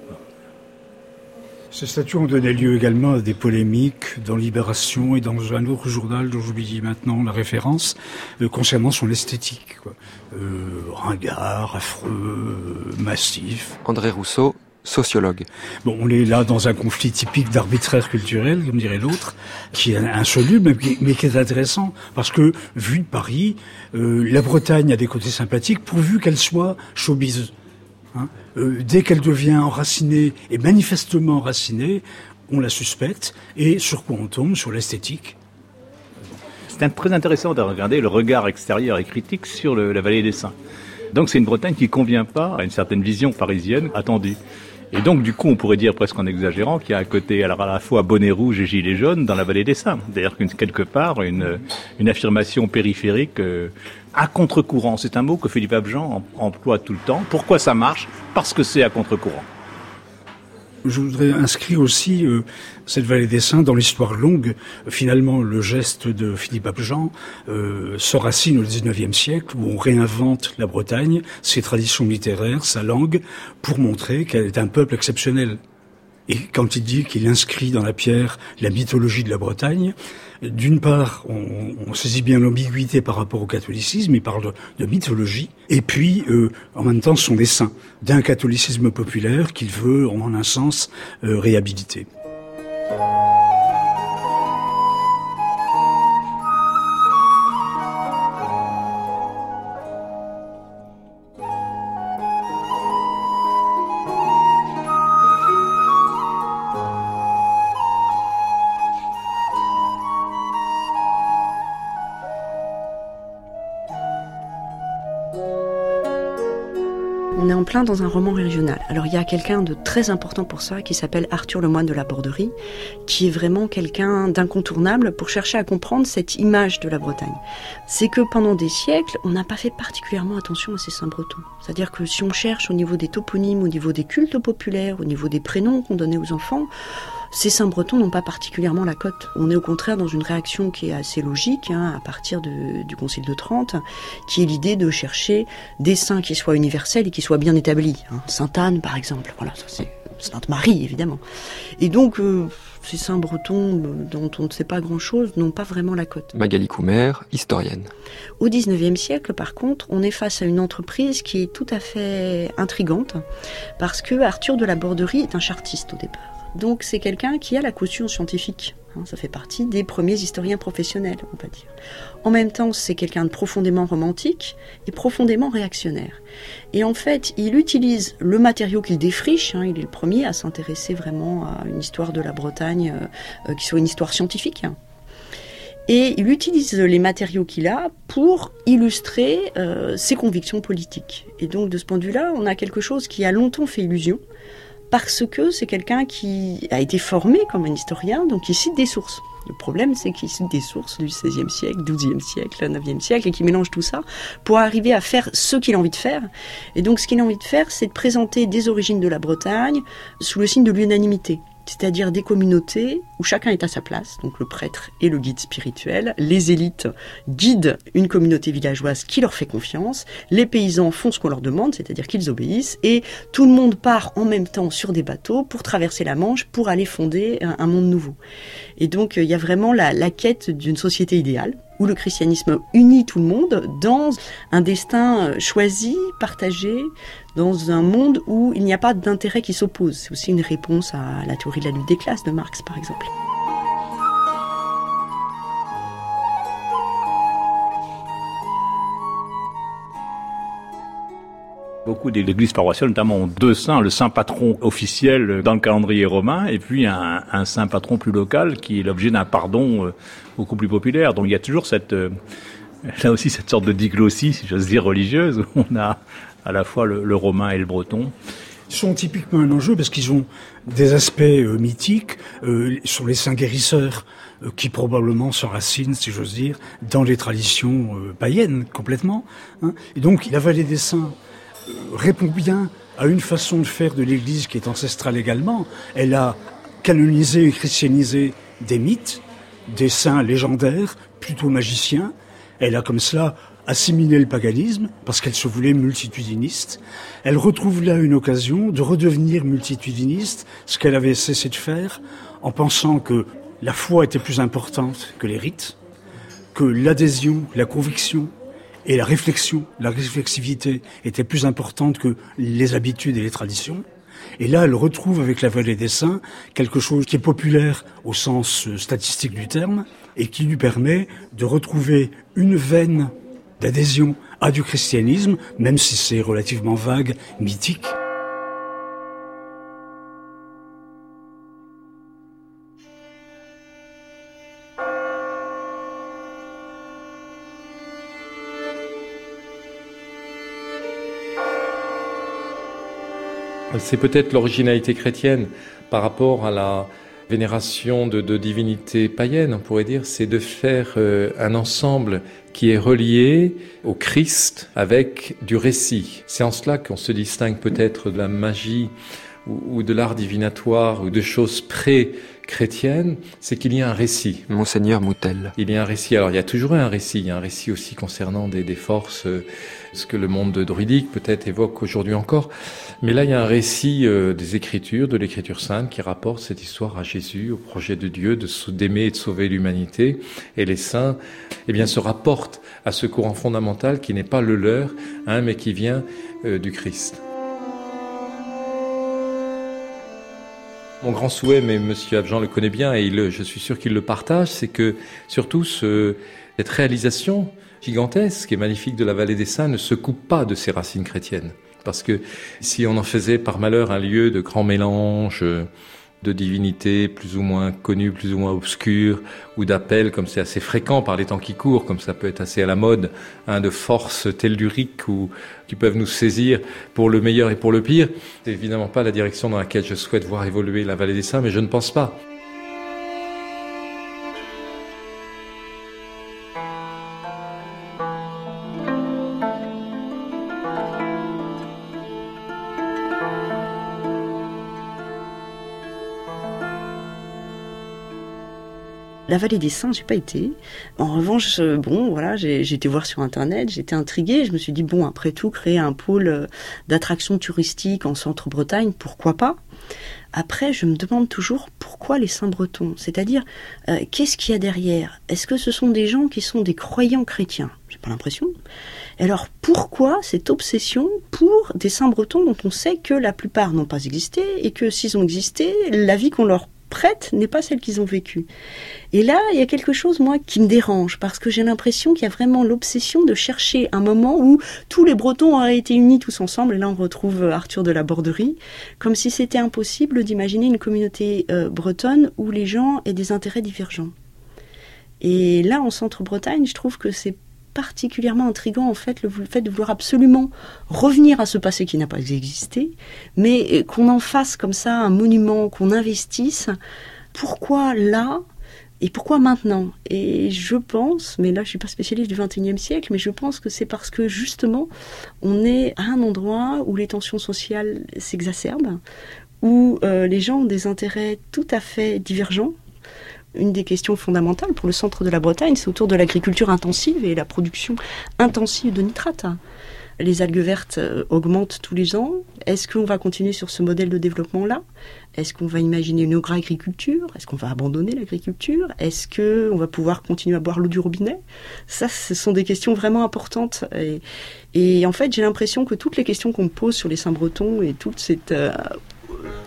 Speaker 12: Ces statues ont donné lieu également à des polémiques dans Libération et dans un autre journal dont j'oublie maintenant la référence, euh, concernant son esthétique. Quoi. Euh, ringard, affreux, euh, massif.
Speaker 11: André Rousseau, sociologue.
Speaker 12: Bon, on est là dans un conflit typique d'arbitraire culturel, comme dirait l'autre, qui est insoluble, mais qui, mais qui est intéressant, parce que, vu de Paris, euh, la Bretagne a des côtés sympathiques, pourvu qu'elle soit showbiz. Hein. Euh, dès qu'elle devient enracinée, et manifestement enracinée, on la suspecte, et sur quoi on tombe Sur l'esthétique.
Speaker 6: C'est très intéressant de regarder le regard extérieur et critique sur la vallée des Saints. Donc c'est une Bretagne qui convient pas à une certaine vision parisienne attendue. Et donc du coup on pourrait dire presque en exagérant qu'il y a un côté alors à la fois bonnet rouge et gilet jaune dans la vallée des Saints. D'ailleurs quelque part une, une affirmation périphérique euh, à contre-courant. C'est un mot que Philippe Abjean em- emploie tout le temps. Pourquoi ça marche? Parce que c'est à contre-courant.
Speaker 12: Je voudrais inscrire aussi euh, cette vallée des Saints dans l'histoire longue. Finalement, le geste de Philippe Abjean euh, s'enracine au XIXe siècle, où on réinvente la Bretagne, ses traditions littéraires, sa langue, pour montrer qu'elle est un peuple exceptionnel. Et quand il dit qu'il inscrit dans la pierre la mythologie de la Bretagne, d'une part, on, on saisit bien l'ambiguïté par rapport au catholicisme, il parle de, de mythologie, et puis, euh, en même temps, son dessin d'un catholicisme populaire qu'il veut, en un sens, euh, réhabiliter.
Speaker 9: On en plein dans un roman régional. Alors il y a quelqu'un de très important pour ça qui s'appelle Arthur Lemoine de la Borderie, qui est vraiment quelqu'un d'incontournable pour chercher à comprendre cette image de la Bretagne. C'est que pendant des siècles, on n'a pas fait particulièrement attention à ces saints bretons. C'est-à-dire que si on cherche au niveau des toponymes, au niveau des cultes populaires, au niveau des prénoms qu'on donnait aux enfants, ces saints bretons n'ont pas particulièrement la cote. On est au contraire dans une réaction qui est assez logique, hein, à partir de- du Concile de Trente, qui est l'idée de chercher des saints qui soient universels et qui soient bien établis. hein. Sainte Anne, par exemple, voilà, ça c'est Sainte Marie, évidemment. Et donc, euh, ces saints bretons euh, dont on ne sait pas grand-chose n'ont pas vraiment la cote.
Speaker 11: Magali Coumer, historienne.
Speaker 9: Au XIXe siècle, par contre, on est face à une entreprise qui est tout à fait intrigante, parce que Arthur de la Borderie est un chartiste au départ. Donc c'est quelqu'un qui a la caution scientifique. hein, ça fait partie des premiers historiens professionnels, on va dire. En même temps, c'est quelqu'un de profondément romantique et profondément réactionnaire. Et en fait, il utilise le matériau qu'il défriche. hein, il est le premier à s'intéresser vraiment à une histoire de la Bretagne euh, euh, qui soit une histoire scientifique. Et il utilise les matériaux qu'il a pour illustrer euh, ses convictions politiques. Et donc de ce point de vue-là, on a quelque chose qui a longtemps fait illusion, parce que c'est quelqu'un qui a été formé comme un historien, donc il cite des sources. Le problème, c'est qu'il cite des sources du XVIe siècle, XIIe siècle, XIXe siècle, et qu'il mélange tout ça pour arriver à faire ce qu'il a envie de faire. Et donc, ce qu'il a envie de faire, c'est de présenter des origines de la Bretagne sous le signe de l'unanimité. C'est-à-dire des communautés où chacun est à sa place, donc le prêtre et le guide spirituel, les élites guident une communauté villageoise qui leur fait confiance, les paysans font ce qu'on leur demande, c'est-à-dire qu'ils obéissent, et tout le monde part en même temps sur des bateaux pour traverser la Manche, pour aller fonder un, monde nouveau. Et donc euh, il y a vraiment la, la quête d'une société idéale où le christianisme unit tout le monde dans un destin euh, choisi, partagé, dans un monde où il n'y a pas d'intérêt qui s'oppose. C'est aussi une réponse à la théorie de la lutte des classes de Marx, par exemple.
Speaker 6: Beaucoup d'églises paroissiales, notamment, ont deux saints, le saint patron officiel dans le calendrier romain, et puis un, saint patron plus local qui est l'objet d'un pardon euh, beaucoup plus populaire. Donc il y a toujours cette, euh, là aussi cette sorte de diglossie, si j'ose dire, religieuse, où on a à la fois le, romain et le breton.
Speaker 12: Ils sont typiquement un enjeu parce qu'ils ont des aspects euh, mythiques euh, sur les saints guérisseurs euh, qui probablement s'enracinent, si j'ose dire, dans les traditions euh, païennes complètement. hein. Et donc la vallée des saints euh, répond bien à une façon de faire de l'Église qui est ancestrale également. Elle a canonisé et christianisé des mythes, des saints légendaires, plutôt magiciens. Elle a comme cela assimilé le paganisme parce qu'elle se voulait multitudiniste. Elle retrouve là une occasion de redevenir multitudiniste, ce qu'elle avait cessé de faire en pensant que la foi était plus importante que les rites, que l'adhésion, la conviction et la réflexion, la réflexivité étaient plus importantes que les habitudes et les traditions. Et là, elle retrouve avec la vallée des saints quelque chose qui est populaire au sens euh, statistique du terme et qui lui permet de retrouver une veine d'adhésion à du christianisme, même si c'est relativement vague, mythique.
Speaker 7: C'est peut-être l'originalité chrétienne par rapport à la vénération de, divinités païennes, on pourrait dire, c'est de faire euh, un ensemble qui est relié au Christ avec du récit. C'est en cela qu'on se distingue peut-être de la magie ou, ou de l'art divinatoire ou de choses pré-chrétiennes, c'est qu'il y a un récit.
Speaker 11: Monseigneur Moutel.
Speaker 7: Il y a un récit. Alors il y a toujours un récit. Il y a un récit aussi concernant des, des forces, euh, ce que le monde druidique peut-être évoque aujourd'hui encore. Mais là, il y a un récit euh, des Écritures, de l'Écriture sainte, qui rapporte cette histoire à Jésus, au projet de Dieu de d'aimer et de sauver l'humanité. Et les saints, eh bien, se rapportent à ce courant fondamental qui n'est pas le leur, hein, mais qui vient euh, du Christ. Mon grand souhait, mais Monsieur Abjean le connaît bien et il, je suis sûr qu'il le partage, c'est que surtout ce, cette réalisation gigantesque et magnifique de la vallée des Saints ne se coupe pas de ses racines chrétiennes. Parce que si on en faisait par malheur un lieu de grand mélange euh, de divinités plus ou moins connues, plus ou moins obscures, ou d'appels, comme c'est assez fréquent par les temps qui courent, comme ça peut être assez à la mode, hein, de forces telluriques ou qui peuvent nous saisir pour le meilleur et pour le pire. C'est évidemment pas la direction dans laquelle je souhaite voir évoluer la vallée des Saints, mais je ne pense pas.
Speaker 9: La vallée des Saints, j'ai pas été. En revanche, euh, bon, voilà, j'ai été voir sur internet, j'étais intriguée. Je me suis dit bon, après tout, créer un pôle euh, d'attraction touristique en centre-Bretagne, pourquoi pas? Après, je me demande toujours pourquoi les Saints-Bretons. C'est-à-dire, euh, qu'est-ce qu'il y a derrière? Est-ce que ce sont des gens qui sont des croyants chrétiens? J'ai pas l'impression. Alors pourquoi cette obsession pour des Saints-Bretons dont on sait que la plupart n'ont pas existé et que s'ils ont existé, la vie qu'on leur prête n'est pas celle qu'ils ont vécue. Et là, il y a quelque chose, moi, qui me dérange, parce que j'ai l'impression qu'il y a vraiment l'obsession de chercher un moment où tous les Bretons auraient été unis tous ensemble, et là on retrouve euh, Arthur de la Borderie, comme si c'était impossible d'imaginer une communauté euh, bretonne où les gens aient des intérêts divergents. Et là, en Centre-Bretagne, je trouve que c'est particulièrement intrigant en fait le fait de vouloir absolument revenir à ce passé qui n'a pas existé, mais euh, qu'on en fasse comme ça un monument, qu'on investisse. Pourquoi là et pourquoi maintenant? Et je pense, mais là je suis pas spécialiste du XXIe siècle, mais je pense que c'est parce que justement on est à un endroit où les tensions sociales s'exacerbent, où euh, les gens ont des intérêts tout à fait divergents. Une des questions fondamentales pour le centre de la Bretagne, c'est autour de l'agriculture intensive et la production intensive de nitrates. Les algues vertes euh, augmentent tous les ans. Est-ce qu'on va continuer sur ce modèle de développement-là? Est-ce qu'on va imaginer une agriculture Est-ce qu'on va abandonner l'agriculture? Est-ce qu'on va pouvoir continuer à boire l'eau du robinet? Ça, ce sont des questions vraiment importantes. Et, en fait, j'ai l'impression que toutes les questions qu'on me pose sur les Saint-Bretons et toute cette euh,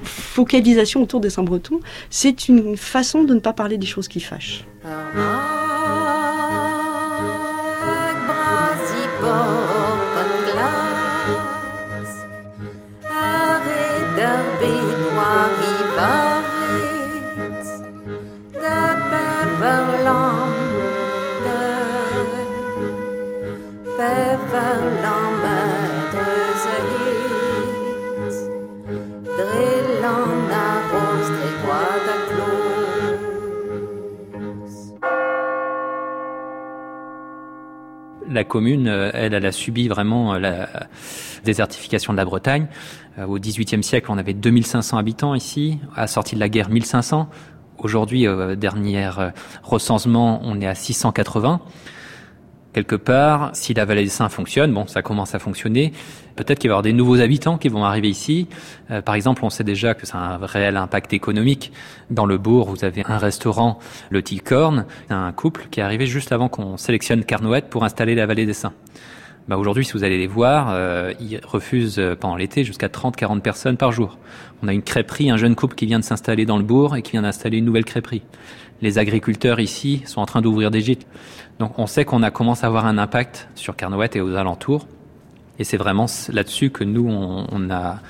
Speaker 9: focalisation autour des Saint-Bretons, c'est une façon de ne pas parler des choses qui fâchent.
Speaker 3: La commune, euh, elle, elle a subi vraiment euh, la désertification de la Bretagne. Euh, Au XVIIIe siècle, on avait 2500 habitants ici. À sortie de la guerre, 1500. Aujourd'hui, dernier recensement, on est à 680. Quelque part, si la vallée des Saints fonctionne, bon, ça commence à fonctionner, peut-être qu'il va y avoir des nouveaux habitants qui vont arriver ici. Euh, par exemple, on sait déjà que ça a un réel impact économique. Dans le bourg, vous avez un restaurant, le Ticorne, un couple qui est arrivé juste avant qu'on sélectionne Carnoët pour installer la vallée des Saints. Bah aujourd'hui, si vous allez les voir, euh, ils refusent euh, pendant l'été jusqu'à 30-40 personnes par jour. On a une crêperie, un jeune couple qui vient de s'installer dans le bourg et qui vient d'installer une nouvelle crêperie. Les agriculteurs ici sont en train d'ouvrir des gîtes. Donc on sait qu'on a commencé à avoir un impact sur Carnoët et aux alentours. Et c'est vraiment là-dessus que nous, on, a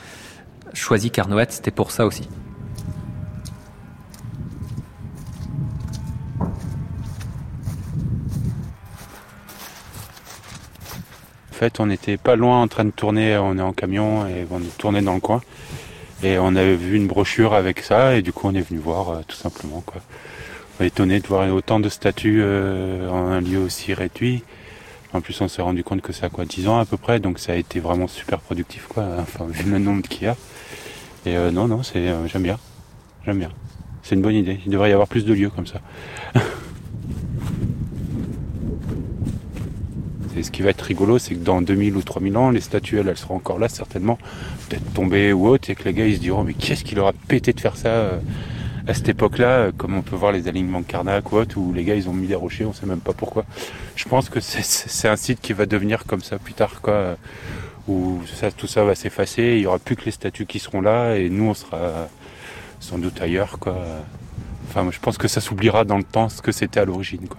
Speaker 3: choisi Carnoët, c'était pour ça aussi.
Speaker 13: En fait, on n'était pas loin en train de tourner, on est en camion et on tournait dans le coin. Et on avait vu une brochure avec ça et du coup on est venu voir euh, tout simplement. Quoi. Étonné de voir autant de statues euh, en un lieu aussi réduit. En plus on s'est rendu compte que ça a quoi 10 ans à peu près, donc ça a été vraiment super productif quoi, enfin vu le nombre qu'il y a. Et euh, non, non, c'est j'aime bien. J'aime bien. C'est une bonne idée. Il devrait y avoir plus de lieux comme ça. Et ce qui va être rigolo, c'est que dans 2000 ou 3000 ans, les statues, elles, elles seront encore là, certainement, peut-être tombées ou autres, et que les gars, ils se diront, mais qu'est-ce qui leur a pété de faire ça euh, à cette époque-là, euh, comme on peut voir les alignements de Karnak ou autres, où les gars, ils ont mis des rochers, on sait même pas pourquoi. Je pense que c'est un site qui va devenir comme ça plus tard, quoi, où ça, tout ça va s'effacer, il y aura plus que les statues qui seront là, et nous, on sera sans doute ailleurs, quoi. Enfin, je pense que ça s'oubliera dans le temps ce que c'était à l'origine, quoi.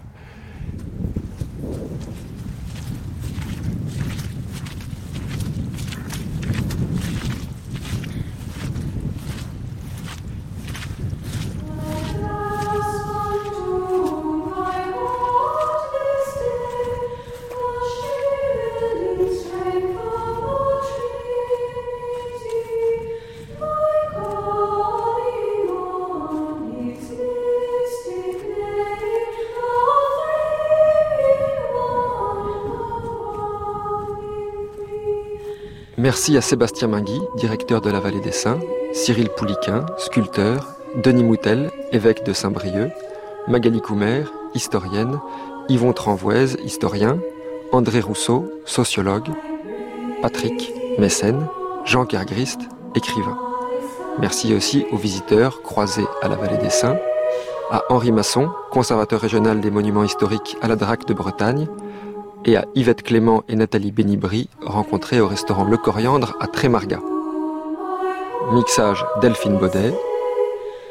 Speaker 11: Merci à Sébastien Mingui, directeur de la Vallée des Saints, Cyril Pouliquin, sculpteur, Denis Moutel, évêque de Saint-Brieuc, Magali Coumer, historienne, Yvon Tranvoise, historien, André Rousseau, sociologue, Patrick, mécène, Jean Kergrist, écrivain. Merci aussi aux visiteurs croisés à la Vallée des Saints, à Henri Masson, conservateur régional des monuments historiques à la DRAC de Bretagne, et à Yvette Clément et Nathalie Bénibry, rencontrés au restaurant Le Coriandre à Trémargat. Mixage Delphine Baudet.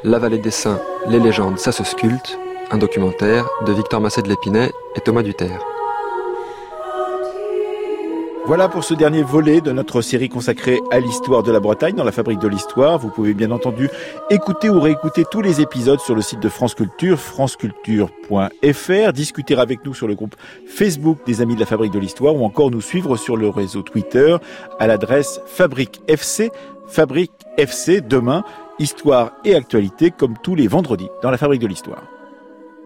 Speaker 11: La vallée des saints, les légendes, ça se sculpte. Un documentaire de Victor Massé de l'Épinay et Thomas Duterre.
Speaker 1: Voilà pour ce dernier volet de notre série consacrée à l'histoire de la Bretagne dans la fabrique de l'histoire. Vous pouvez bien entendu écouter ou réécouter tous les épisodes sur le site de France Culture, franceculture.fr, discuter avec nous sur le groupe Facebook des Amis de la fabrique de l'histoire ou encore nous suivre sur le réseau Twitter à l'adresse Fabrique FC, Fabrique FC demain, histoire et actualité comme tous les vendredis dans la fabrique de l'histoire.